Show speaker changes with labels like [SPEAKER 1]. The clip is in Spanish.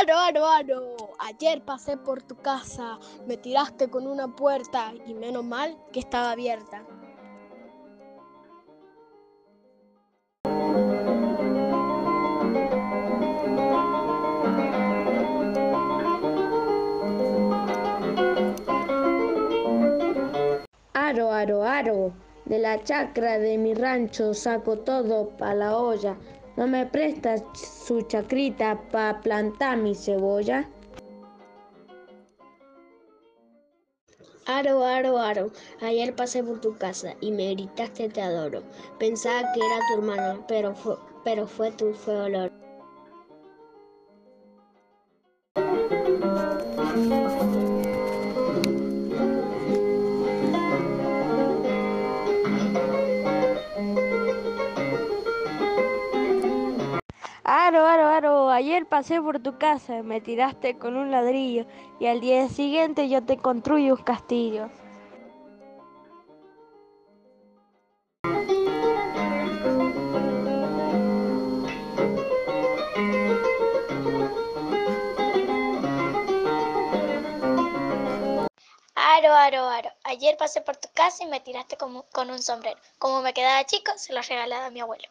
[SPEAKER 1] Aro, aro, aro. Ayer pasé por tu casa, me tiraste con una puerta y menos mal que estaba abierta.
[SPEAKER 2] Aro, aro, aro, de la chacra de mi rancho saco todo pa' la olla. ¿No me prestas su chacrita pa' plantar mi cebolla?
[SPEAKER 3] Aro, aro, aro, ayer pasé por tu casa y me gritaste te adoro. Pensaba que era tu hermana, pero fue, pero fue tu fue olor.
[SPEAKER 2] Aro, aro, aro, ayer pasé por tu casa, me tiraste con un ladrillo y al día siguiente yo te construyo un castillo.
[SPEAKER 4] Aro, aro, aro. Ayer pasé por tu casa y me tiraste como- con un sombrero. Como me quedaba chico, se lo regalaba a mi abuelo.